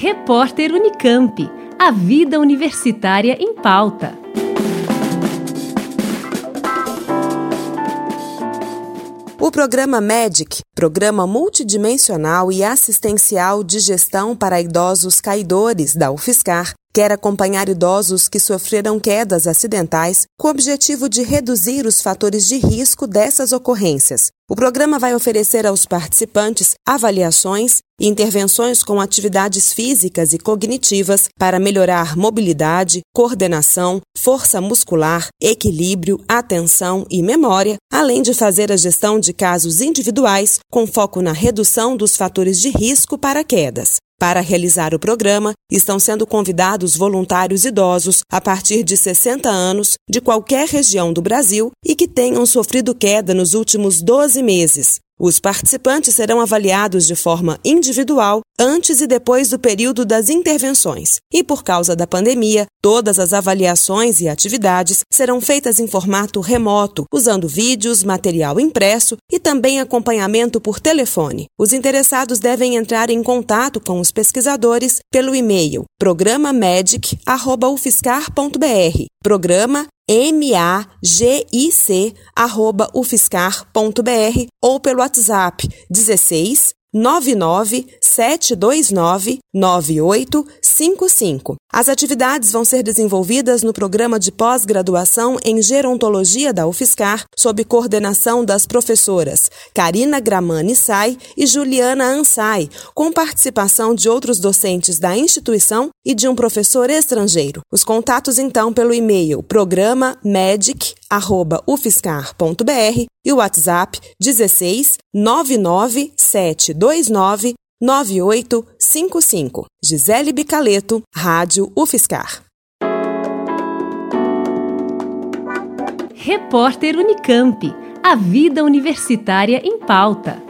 Repórter Unicamp. A vida universitária em pauta. O programa MEDIC, Programa Multidimensional e Assistencial de Gestão para Idosos Caidores da UFSCar, quer acompanhar idosos que sofreram quedas acidentais com o objetivo de reduzir os fatores de risco dessas ocorrências. O programa vai oferecer aos participantes avaliações e intervenções com atividades físicas e cognitivas para melhorar mobilidade, coordenação, força muscular, equilíbrio, atenção e memória, além de fazer a gestão de casos individuais com foco na redução dos fatores de risco para quedas. Para realizar o programa, estão sendo convidados voluntários idosos a partir de 60 anos de qualquer região do Brasil e que tenham sofrido queda nos últimos 12 meses. Os participantes serão avaliados de forma individual antes e depois do período das intervenções. E por causa da pandemia, todas as avaliações e atividades serão feitas em formato remoto, usando vídeos, material impresso e também acompanhamento por telefone. Os interessados devem entrar em contato com os pesquisadores pelo e-mail programamedic@ufscar.br. Programa magic@ufscar.br ou pelo WhatsApp 16 99 729 9855. As atividades vão ser desenvolvidas no programa de pós-graduação em Gerontologia da UFSCar, sob coordenação das professoras Karina Gramani Sai e Juliana Ansai, com participação de outros docentes da instituição e de um professor estrangeiro. Os contatos então pelo e-mail programa medic@ufscar.br e o WhatsApp 16 99729 9855. Gisele Bicaleto, Rádio UFSCar. Repórter Unicamp. A vida universitária em pauta.